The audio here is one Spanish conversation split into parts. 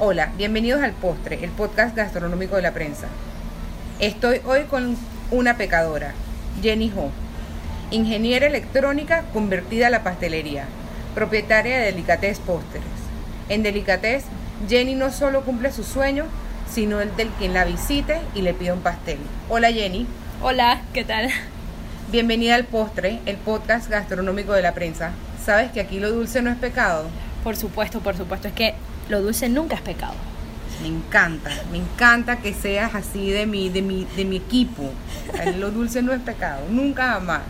Hola, bienvenidos al Postre, el podcast gastronómico de la prensa. Estoy hoy con una pecadora, Jenny Ho, ingeniera electrónica convertida a la pastelería, propietaria de Delicates Pósteres. En Delicates, Jenny no solo cumple su sueño, sino el del quien la visite y le pide un pastel. Hola Jenny. Hola, ¿qué tal? Bienvenida al Postre, el podcast gastronómico de la prensa. ¿Sabes que aquí lo dulce no es pecado? Por supuesto, por supuesto, es que lo dulce nunca es pecado. Me encanta, me encanta que seas así de mi, de mi, de mi equipo. Lo dulce no es pecado, nunca más.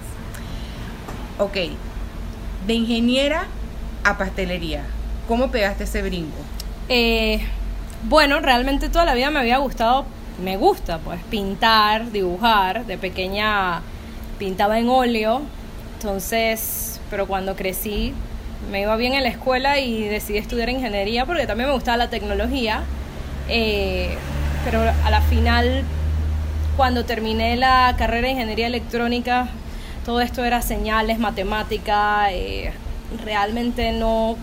Ok, de ingeniera a pastelería, ¿cómo pegaste ese brinco? Eh, bueno, realmente toda la vida me había gustado, me gusta pues pintar, dibujar. De pequeña pintaba en óleo, entonces, pero cuando crecí me iba bien en la escuela y decidí estudiar ingeniería porque también me gustaba la tecnología. Eh, pero a la final, cuando terminé la carrera de ingeniería electrónica, todo esto era señales, matemática, eh, realmente no,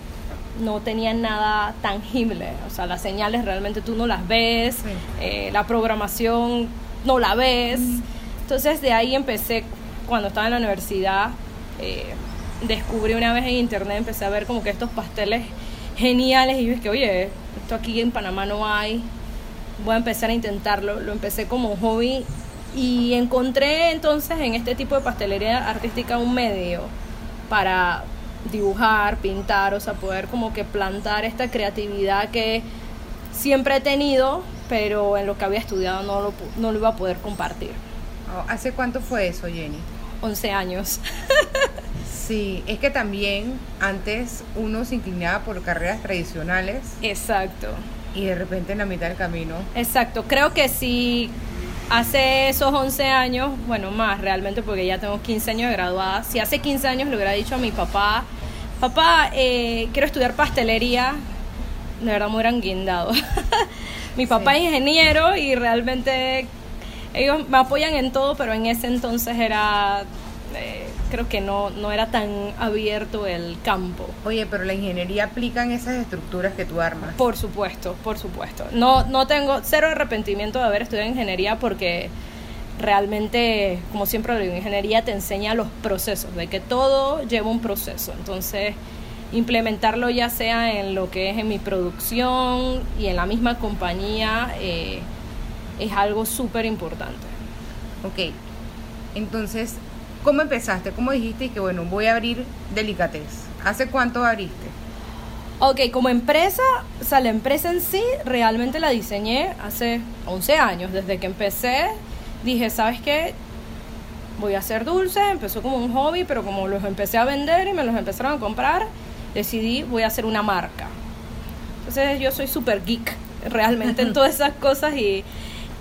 no tenía nada tangible. O sea, las señales realmente tú no las ves, eh, la programación no la ves. Entonces de ahí empecé, cuando estaba en la universidad, descubrí una vez en internet, empecé a ver como que estos pasteles geniales y dije que, oye, esto aquí en Panamá no hay, voy a empezar a intentarlo, lo empecé como hobby y encontré entonces en este tipo de pastelería artística un medio para dibujar, pintar, o sea, poder como que plantar esta creatividad que siempre he tenido, pero en lo que había estudiado no lo, no lo iba a poder compartir. Oh, ¿Hace cuánto fue eso, Jenny? 11 años. Sí, es que también antes uno se inclinaba por carreras tradicionales. Exacto. Y de repente en la mitad del camino. Exacto, creo que si hace esos 11 años, bueno, más realmente porque ya tengo 15 años de graduada, si hace 15 años le hubiera dicho a mi papá, papá, eh, quiero estudiar pastelería, de verdad me hubieran guindado. mi papá es ingeniero y realmente ellos me apoyan en todo, pero en ese entonces era... Eh, creo que no, no era tan abierto el campo. Oye, pero la ingeniería aplica en esas estructuras que tú armas. Por supuesto, por supuesto. No, no tengo cero arrepentimiento de haber estudiado ingeniería porque realmente, como siempre lo digo, ingeniería te enseña los procesos, de que todo lleva un proceso. Entonces, implementarlo ya sea en lo que es en mi producción y en la misma compañía eh, es algo súper importante. Ok, entonces ¿Cómo empezaste? ¿Cómo dijiste que, bueno, voy a abrir Delicates? ¿Hace cuánto abriste? Ok, como empresa, o sea, la empresa en sí realmente la diseñé hace 11 años. Desde que empecé, dije, ¿sabes qué? Voy a hacer dulce, empezó como un hobby, pero como los empecé a vender y me los empezaron a comprar, decidí, voy a hacer una marca. Entonces yo soy súper geek realmente en todas esas cosas y,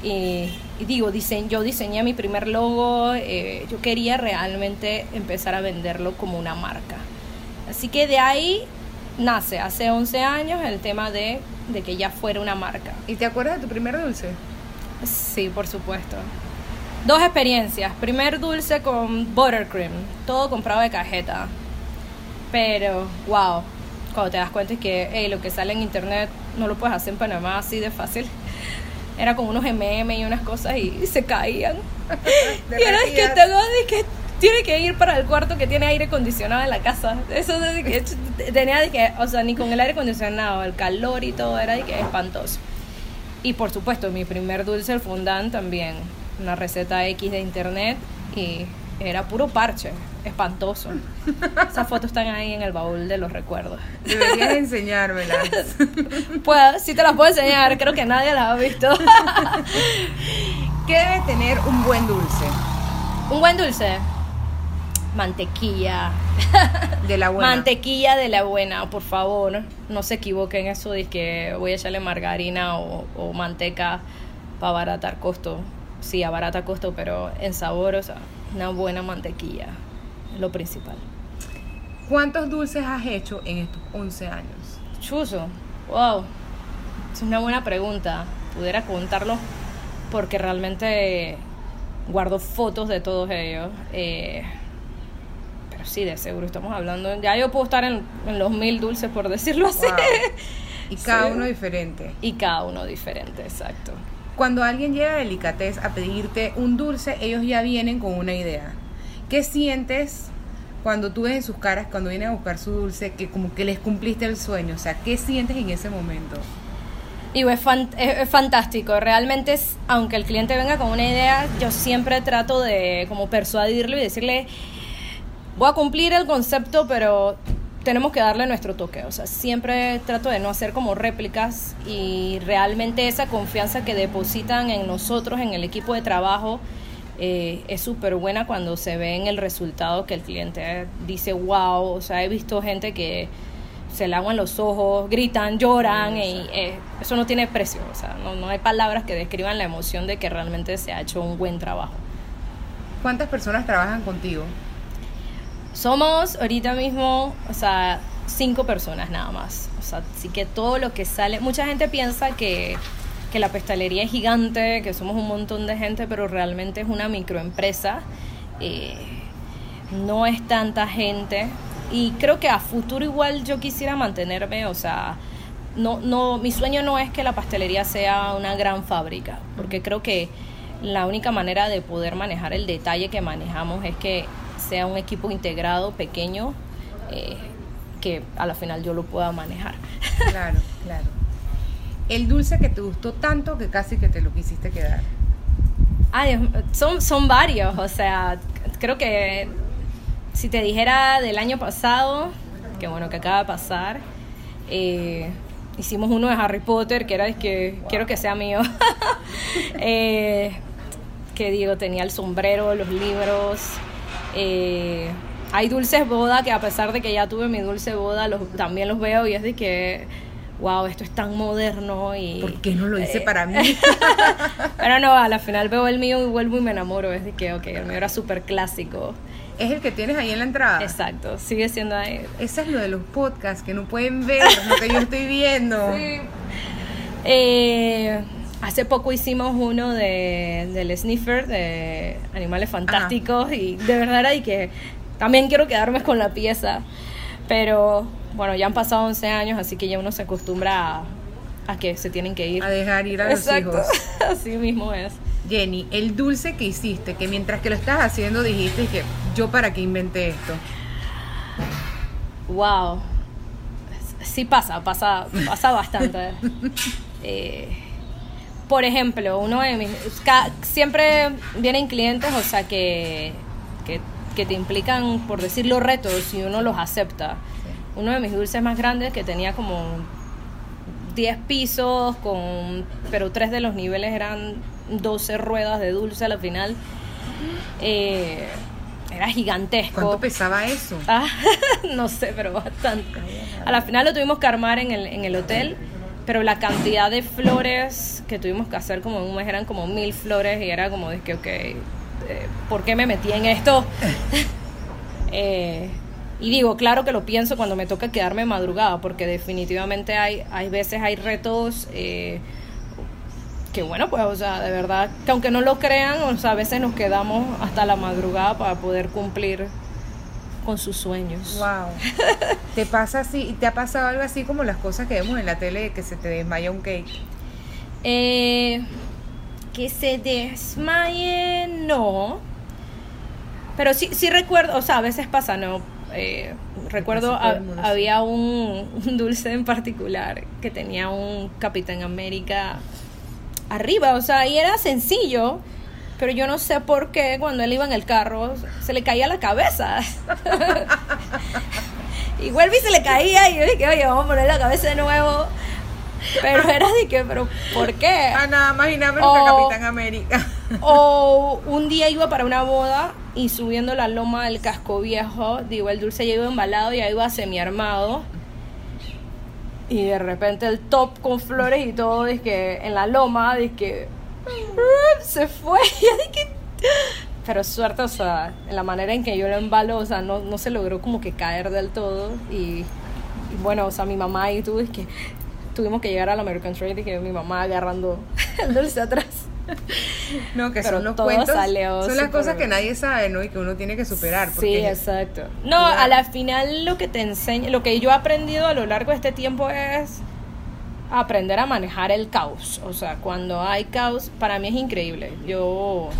y, digo, yo diseñé mi primer logo, eh, yo quería realmente empezar a venderlo como una marca. Así que de ahí nace, hace 11 años, el tema de, de que ya fuera una marca. ¿Y te acuerdas de tu primer dulce? Sí, por supuesto. Dos experiencias. Primer dulce con buttercream, todo comprado de cajeta. Pero, wow, cuando te das cuenta es que lo que sale en internet no lo puedes hacer en Panamá así de fácil era como unos MM y unas cosas y, se caían. y era que tengo que tiene que ir para el cuarto que tiene aire acondicionado en la casa. Eso de que tenía de que, o sea, ni con el aire acondicionado, el calor y todo era de que espantoso. Y por supuesto, mi primer dulce el fondant también, una receta X de internet y era puro parche, espantoso. Esas fotos están ahí en el baúl de los recuerdos. Deberías enseñármelas. pues sí te las puedo enseñar, creo que nadie las ha visto. ¿Qué debe tener un buen dulce? Un buen dulce. Mantequilla. De la buena. Mantequilla de la buena, por favor. No se equivoquen eso de que voy a echarle margarina o, o manteca para abaratar costo. Sí, abarata costo, pero en sabor, o sea, una buena mantequilla, lo principal. ¿Cuántos dulces has hecho en estos 11 años? Chuso, wow, es una buena pregunta. Pudiera contarlo porque realmente guardo fotos de todos ellos. Eh, pero sí, de seguro estamos hablando. Ya yo puedo estar en, los mil dulces, por decirlo así. Y cada Sí. uno diferente. Y cada uno diferente, exacto. Cuando alguien llega a Delicatez a pedirte un dulce, ellos ya vienen con una idea. ¿Qué sientes cuando tú ves en sus caras, cuando vienen a buscar su dulce, que como que les cumpliste el sueño? O sea, ¿qué sientes en ese momento? Fan- es- es fantástico. Realmente, es, aunque el cliente venga con una idea, yo siempre trato de como persuadirlo y decirle, voy a cumplir el concepto, pero tenemos que darle nuestro toque. O sea, siempre trato de no hacer como réplicas y realmente esa confianza que depositan en nosotros, en el equipo de trabajo, eh, es súper buena cuando se ve en el resultado que el cliente dice, wow, o sea, he visto gente que se le aguan los ojos, gritan, lloran, y eh, eso no tiene precio, o sea, no, no hay palabras que describan la emoción de que realmente se ha hecho un buen trabajo. ¿Cuántas personas trabajan contigo? Somos ahorita mismo, o sea, cinco personas nada más. O sea, así que todo lo que sale, mucha gente piensa que, que la pestalería es gigante, que somos un montón de gente, pero realmente es una microempresa. Eh, no es tanta gente. Y creo que a futuro igual yo quisiera mantenerme, o sea, no, no, mi sueño no es que la pastelería sea una gran fábrica, porque creo que la única manera de poder manejar el detalle que manejamos es que sea un equipo integrado, pequeño, eh, que a la final yo lo pueda manejar. Claro, claro. El dulce que te gustó tanto que casi que te lo quisiste quedar. Ay, son, son varios, o sea, creo que si te dijera del año pasado, que bueno, que acaba de pasar, eh, hicimos uno de Harry Potter, que era el que quiero que sea mío. Eh, que digo, tenía el sombrero, los libros. eh, hay dulces boda que a pesar de que ya tuve mi dulce boda, los, también los veo y es de que, wow, esto es tan moderno y... ¿Por qué no lo hice eh, para mí? Pero no, a la final veo el mío y vuelvo y me enamoro. Es de que, ok, el mío era súper clásico. es el que tienes ahí en la entrada. Exacto, sigue siendo ahí. Eso es lo de los podcasts, que no pueden ver lo que yo estoy viendo. Eh, hace poco hicimos uno de, del sniffer, de animales fantásticos, y de verdad era de que también quiero quedarme con la pieza. Pero bueno, ya han pasado 11 años, así que ya uno se acostumbra a, a que se tienen que ir. A dejar ir a los hijos. así mismo es. Jenny, el dulce que hiciste, que mientras que lo estás haciendo dijiste que yo para qué inventé esto. Wow. Sí pasa, pasa, pasa bastante. Eh, por ejemplo, uno de mis... siempre vienen clientes, o sea, que, que, que te implican, por decirlo, retos y uno los acepta. Uno de mis dulces más grandes que tenía como 10 pisos, con, pero tres de los niveles eran 12 ruedas de dulce a la final. Eh, era gigantesco. ¿Cuánto pesaba eso? Ah, no sé, pero bastante. A la final lo tuvimos que armar en el, en el hotel, pero la cantidad de flores que tuvimos que hacer como en un mes eran como mil flores y era como de que, ok, eh, ¿por qué me metí en esto? Eh, y digo, claro que lo pienso cuando me toca quedarme madrugada, porque definitivamente hay, hay veces, hay retos eh, que bueno, pues, o sea, de verdad, que aunque no lo crean, o sea, a veces nos quedamos hasta la madrugada para poder cumplir con sus sueños. Wow. ¿Te pasa así? ¿Te ha pasado algo así como las cosas que vemos en la tele de que se te desmaya un cake? Eh, que se desmaye, no. Pero sí, sí recuerdo, o sea, a veces pasa, ¿no? Eh, recuerdo, había un, un dulce en particular que tenía un Capitán América arriba, o sea, y era sencillo, pero yo no sé por qué cuando él iba en el carro se le caía la cabeza. y vuelve y se le caía y yo dije, oye, vamos a poner la cabeza de nuevo. Pero era de que, pero ¿por qué? Ah, nada más y nada menos O- que Capitán América. O un día iba para una boda y subiendo la loma del casco viejo, digo, el dulce ya iba embalado y ya iba semiarmado. Y de repente el top con flores y todo, que en la loma, que se fue. Pero suerte, o sea, en la manera en que yo lo embalo, o sea, no, no se logró como que caer del todo. Y, y bueno, o sea, mi mamá y tú, es que tuvimos que llegar al American Trade y que mi mamá agarrando el dulce atrás. No, que Pero son los todo cuentos. salió Son las cosas que nadie sabe, ¿no? Y que uno tiene que superar. Sí, exacto. No, Claro. a la final lo que te enseña, lo que yo he aprendido a lo largo de este tiempo es aprender a manejar el caos. O sea, cuando hay caos, para mí es increíble. Yo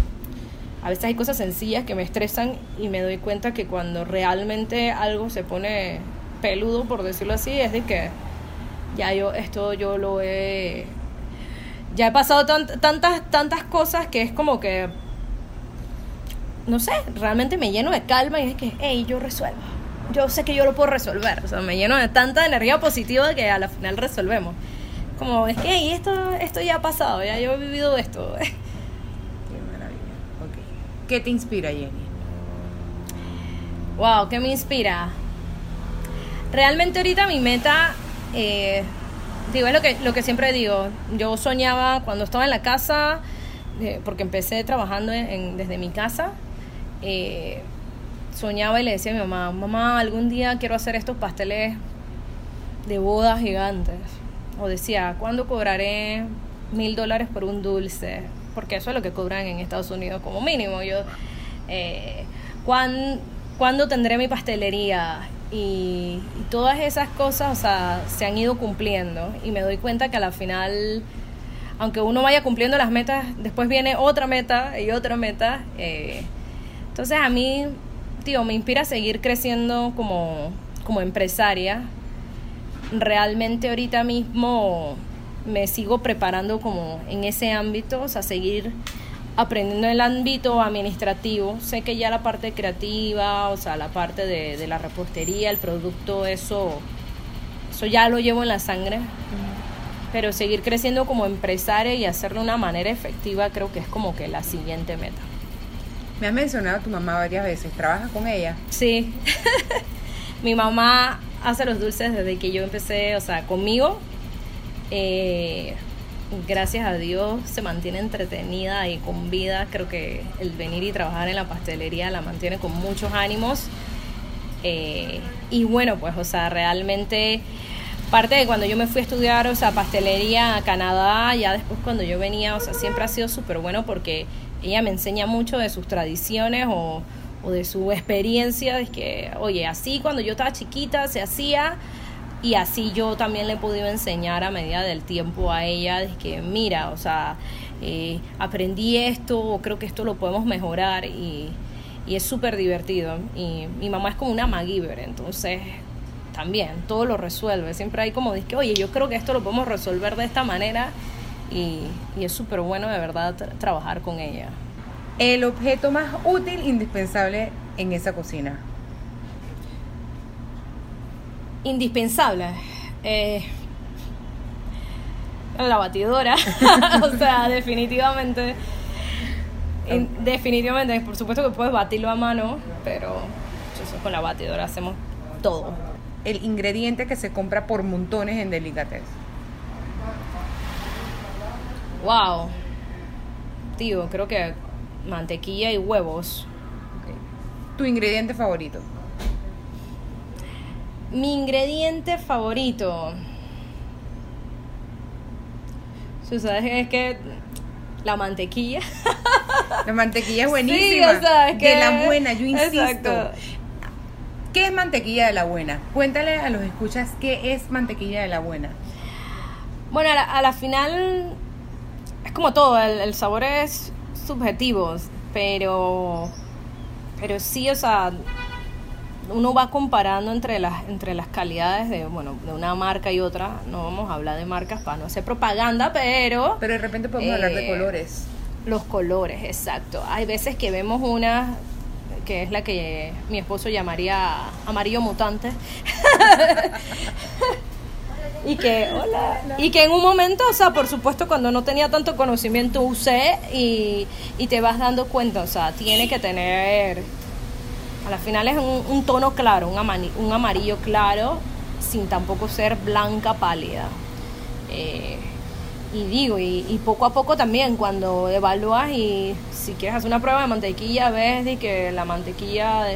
a veces hay cosas sencillas que me estresan y me doy cuenta que cuando realmente algo se pone peludo, por decirlo así, es de que ya yo esto yo lo he ya he pasado tantas tantas cosas que es como que no sé, realmente me lleno de calma y es que, hey, yo resuelvo. Yo sé que yo lo puedo resolver. O sea, me lleno de tanta energía positiva que a la final resolvemos. Como, es que, hey, esto, esto ya ha pasado, ya yo he vivido esto. ¿Qué te inspira, Jenny? Wow, ¿qué me inspira? Realmente ahorita mi meta, eh, digo, es lo que, lo que siempre digo. Yo soñaba cuando estaba en la casa, eh, porque empecé trabajando desde mi casa, eh, soñaba y le decía a mi mamá, mamá, algún día quiero hacer estos pasteles de bodas gigantes. O decía, ¿cuándo cobraré mil dólares por un dulce? porque eso es lo que cobran en Estados Unidos como mínimo. Eh, ¿cuándo, tendré mi pastelería? Y, todas esas cosas, o sea, se han ido cumpliendo y me doy cuenta que a la final, aunque uno vaya cumpliendo las metas, después viene otra meta y otra meta. Eh, entonces a mí, tío, me inspira a seguir creciendo como, como empresaria. Realmente ahorita mismo me sigo preparando como en ese ámbito, o sea, seguir aprendiendo el ámbito administrativo. Sé que ya la parte creativa, o sea, la parte de, la repostería, el producto, eso, eso ya lo llevo en la sangre. Pero seguir creciendo como empresaria y hacerlo de una manera efectiva creo que es como que la siguiente meta. Me has mencionado a tu mamá varias veces. ¿Trabajas con ella? Sí. Mi mamá hace los dulces desde que yo empecé, o sea, conmigo eh, gracias a Dios se mantiene entretenida y con vida. Creo que el venir y trabajar en la pastelería la mantiene con muchos ánimos. Eh, y bueno, pues, o sea, realmente parte de cuando yo me fui a estudiar, o sea, pastelería a Canadá, ya después cuando yo venía, o sea, siempre ha sido súper bueno porque ella me enseña mucho de sus tradiciones o, o de su experiencia, de que, oye, así cuando yo estaba chiquita se hacía, y así yo también le he podido enseñar a medida del tiempo a ella de que mira, o sea, eh, aprendí esto, o creo que esto lo podemos mejorar y, y es súper divertido. Y mi mamá es como una MacGyver, entonces también todo lo resuelve. Siempre hay como dice, oye, yo creo que esto lo podemos resolver de esta manera y, y es súper bueno de verdad trabajar con ella. El objeto más útil, indispensable en esa cocina indispensable. Eh, la batidora. o sea, definitivamente. definitivamente, por supuesto que puedes batirlo a mano, pero con la batidora hacemos todo. El ingrediente que se compra por montones en Delicatessen. Wow. Tío, creo que mantequilla y huevos. ¿Tu ingrediente favorito? Mi ingrediente favorito. ¿Sabes? Es que la mantequilla. La mantequilla es buenísima. De la buena, yo insisto. ¿Qué es mantequilla de la buena? Cuéntale a los escuchas qué es mantequilla de la buena. Bueno, a la, final es como todo, el, el, sabor es subjetivo, pero, pero sí, o sea, uno va comparando entre las, entre las calidades de, bueno, de una marca y otra. No vamos a hablar de marcas para no hacer propaganda, pero... Pero de repente podemos hablar de eh, colores. Los colores, exacto. Hay veces que vemos una que es la que mi esposo llamaría amarillo mutante. y que hola, y que en un momento, o sea, por supuesto cuando no tenía tanto conocimiento usé y, y te vas dando cuenta, o sea, tiene que tener a la final es un, tono claro, un, un, amarillo claro, sin tampoco ser blanca pálida. Eh, y digo, y, poco a poco también cuando evalúas y si quieres hacer una prueba de mantequilla, ves de que la mantequilla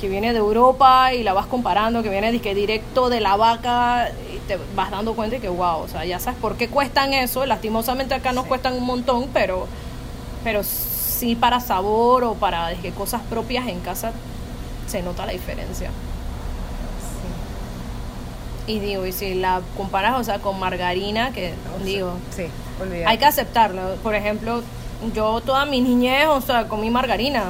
que viene de Europa y la vas comparando, que viene de que directo de la vaca, y te vas dando cuenta de que wow, o sea, ya sabes por qué cuestan eso, lastimosamente acá nos cuestan un montón, pero, pero sí para sabor o para de cosas propias en casa se nota la diferencia. Y digo, y si la comparas, o sea, con margarina, que digo, Sí, hay que aceptarlo. Por ejemplo, yo toda mi niñez, o sea, comí margarina.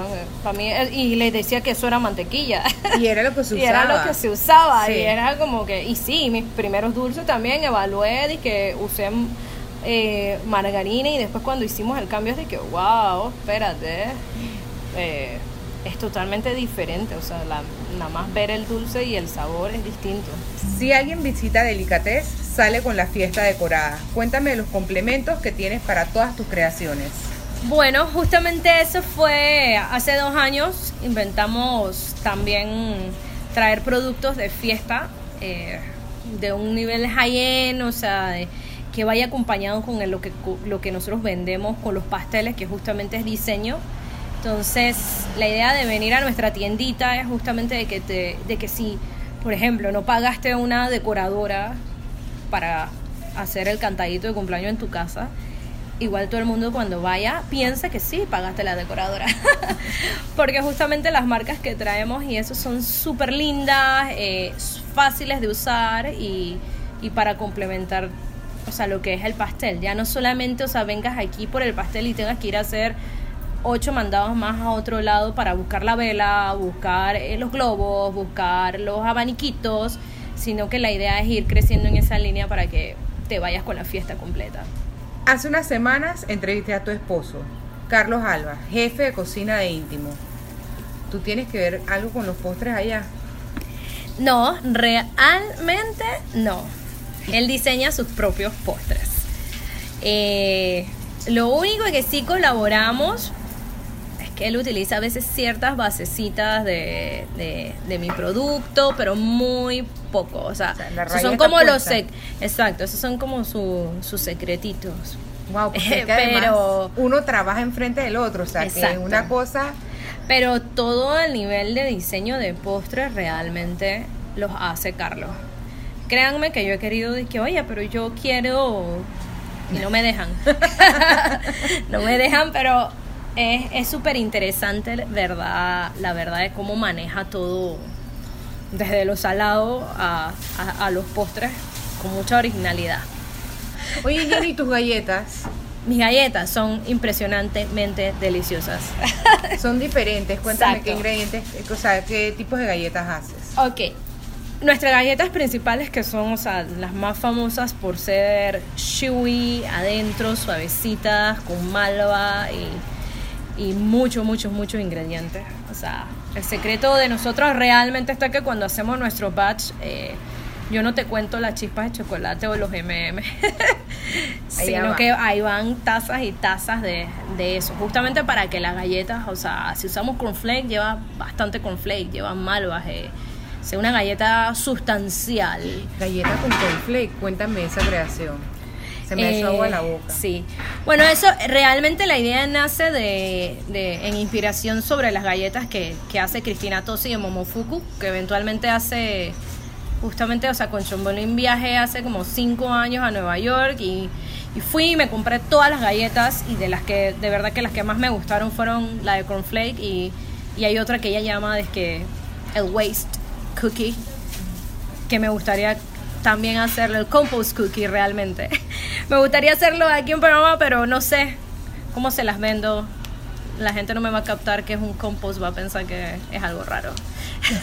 Para mí, eh, y le decía que eso era mantequilla. Y era lo que se Y usaba. era lo que se usaba. Sí. Y era como que. Y sí, mis primeros dulces también evalué de que usé eh, margarina. Y después cuando hicimos el cambio es de que, wow, espérate. eh, es totalmente diferente. O sea, la- nada más ver el dulce y el sabor es distinto. Si alguien visita Delicatez, sale con la fiesta decorada. Cuéntame de los complementos que tienes para todas tus creaciones. Bueno, justamente eso fue hace dos años. Inventamos también traer productos de fiesta eh, de un nivel high-end, o sea, de- que vaya acompañado con el- lo, que, lo que nosotros vendemos con los pasteles, que justamente es diseño. Entonces, la idea de venir a nuestra tiendita es justamente de que, te, de que si, por ejemplo, no pagaste una decoradora para hacer el cantadito de cumpleaños en tu casa, igual todo el mundo cuando vaya piensa que sí, pagaste la decoradora. Porque justamente las marcas que traemos y eso son súper lindas, eh, fáciles de usar y, y para complementar, o sea, lo que es el pastel. Ya no solamente, o sea, vengas aquí por el pastel y tengas que ir a hacer ocho mandados más a otro lado para buscar la vela, buscar eh, los globos, buscar los abaniquitos, sino que la idea es ir creciendo en esa línea para que te vayas con la fiesta completa. Hace unas semanas entrevisté a tu esposo, Carlos Alba, jefe de cocina de íntimo. ¿Tú tienes que ver algo con los postres allá? No, realmente no. Él diseña sus propios postres. Eh, lo único que sí colaboramos que él utiliza a veces ciertas basecitas de, de- de mi producto, pero muy poco. O sea, O sea, esos son como los... sec- Exacto, esos son como su- sus secretitos. Wow, porque es que Pero- uno trabaja enfrente del otro, o sea, que Exacto. una cosa Pero todo el nivel de diseño de postres realmente los hace Carlos. Créanme que yo he querido decir que, oye, pero yo quiero... Y no me dejan. no me dejan, pero es es súper interesante, verdad, la verdad de cómo maneja todo, desde lo salado a, a- a los postres, con mucha originalidad. Oye, Jenny, tus galletas Mis galletas son impresionantemente deliciosas. son diferentes. Cuéntame qué ingredientes, o sea, qué tipos de galletas haces. Ok. Nuestras galletas principales que son, o sea, las más famosas por ser chewy, adentro, suavecitas, con malva y, y muchos, muchos, muchos ingredientes. O sea, el secreto de nosotros realmente está que cuando hacemos nuestro batch, eh, yo no te cuento las chispas de chocolate o los MM, sino va. que ahí van tazas y tazas de, de eso, justamente para que las galletas, o sea, si usamos cornflake, lleva bastante cornflake, lleva malvas, eh, sea una galleta sustancial. Galleta con cornflake, cuéntame esa creación. Se me Eh, hizo agua la boca. Sí. Bueno, eso realmente la idea nace de, de- en inspiración sobre las galletas que, que hace Cristina Tosi de Momofuku, que eventualmente hace justamente, o sea, con Chombolín viajé hace como cinco años a Nueva York y, y fui y me compré todas las galletas y de las que, de verdad que las que más me gustaron fueron la de cornflake y, y hay otra que ella llama de que el waste cookie que me gustaría también hacerlo, el compost cookie realmente. me gustaría hacerlo aquí en Panamá, pero no sé cómo se las vendo. La gente no me va a captar que es un compost, va a pensar que es algo raro.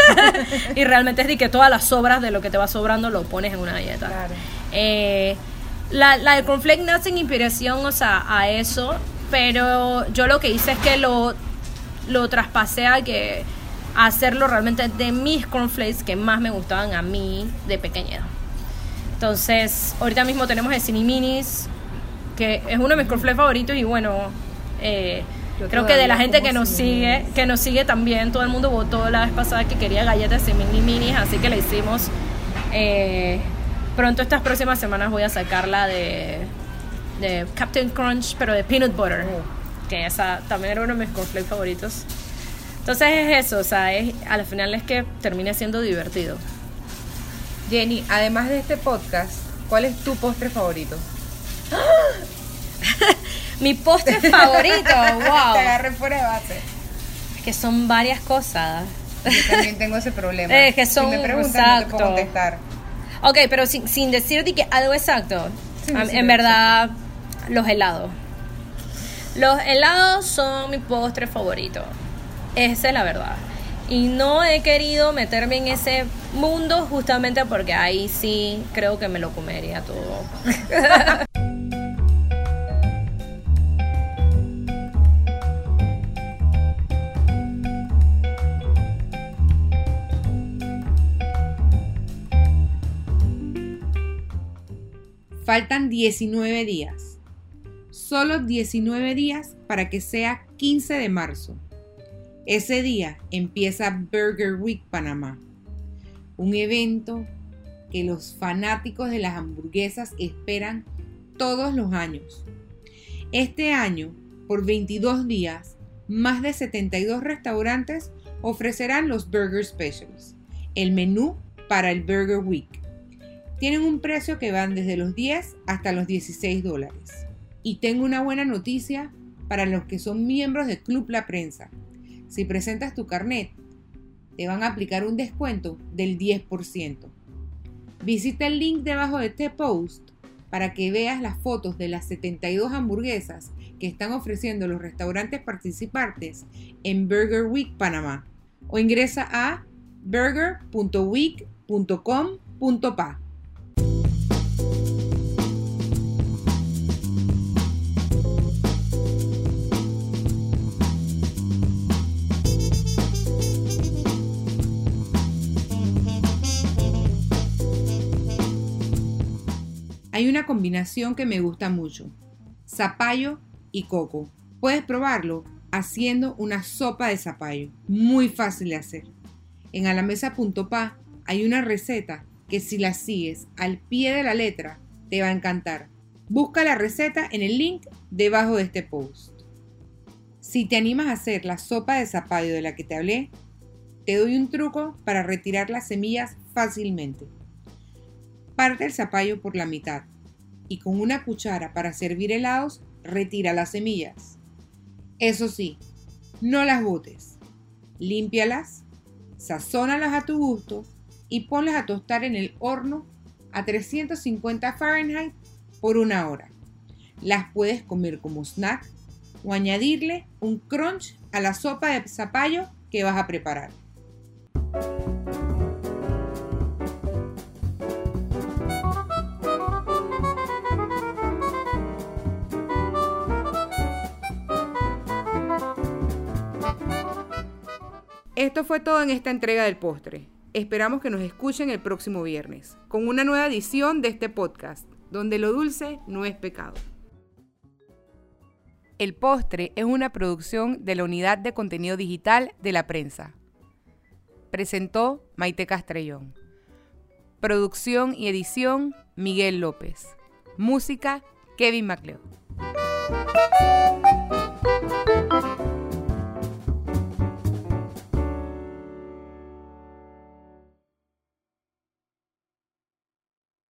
y realmente es de que todas las sobras de lo que te va sobrando lo pones en una galleta. Claro. Eh, la, la de cornflake nace en inspiración, o sea, a eso, pero yo lo que hice es que lo, lo traspasé a que a hacerlo realmente de mis cornflakes que más me gustaban a mí de pequeña. Entonces, ahorita mismo tenemos el Cine Minis, que es uno de mis cornflakes favoritos y bueno, eh, creo que de la gente que nos sigue, que nos sigue también, todo el mundo votó la vez pasada que quería galletas de mini minis, así que la hicimos. Eh, pronto estas próximas semanas voy a sacarla de, de Captain Crunch, pero de peanut butter, Oh. que esa también era uno de mis cornflakes favoritos. Entonces es eso, o sea, es, al final es que termine siendo divertido. Jenny, además de este podcast, ¿cuál es tu postre favorito? Mi postre favorito, Te wow. agarré fuera de base. que son varias cosas. Yo también tengo ese problema. Es que son- si me preguntan, no te puedo exacto. contestar. Ok, pero sin, sin decirte que algo exacto. En verdad, los helados. Los helados son mi postre favorito. Esa es la verdad. Y no he querido meterme en ese mundo justamente porque ahí sí creo que me lo comería todo. Faltan 19 días. Solo 19 días para que sea 15 de marzo. Ese día empieza Burger Week Panamá, un evento que los fanáticos de las hamburguesas esperan todos los años. Este año, por 22 días, más de 72 restaurantes ofrecerán los Burger Specials, el menú para el Burger Week tienen un precio que van desde los 10 hasta los 16 dólares. Y tengo una buena noticia para los que son miembros del Club La Prensa. Si presentas tu carnet, te van a aplicar un descuento del 10%. Visita el link debajo de este post para que veas las fotos de las 72 hamburguesas que están ofreciendo los restaurantes participantes en Burger Week Panamá o ingresa a burger.week.com.pa. Hay una combinación que me gusta mucho, zapallo y coco. Puedes probarlo haciendo una sopa de zapallo, muy fácil de hacer. En alamesa.pa hay una receta que si la sigues al pie de la letra te va a encantar. Busca la receta en el link debajo de este post. Si te animas a hacer la sopa de zapallo de la que te hablé, te doy un truco para retirar las semillas fácilmente. Parte el zapallo por la mitad y con una cuchara para servir helados retira las semillas. Eso sí, no las botes. Límpialas, sazónalas a tu gusto y ponlas a tostar en el horno a 350 Fahrenheit por una hora. Las puedes comer como snack o añadirle un crunch a la sopa de zapallo que vas a preparar. Esto fue todo en esta entrega del postre. Esperamos que nos escuchen el próximo viernes con una nueva edición de este podcast, donde lo dulce no es pecado. El postre es una producción de la Unidad de Contenido Digital de la Prensa. Presentó Maite Castrellón. Producción y edición Miguel López. Música Kevin MacLeod.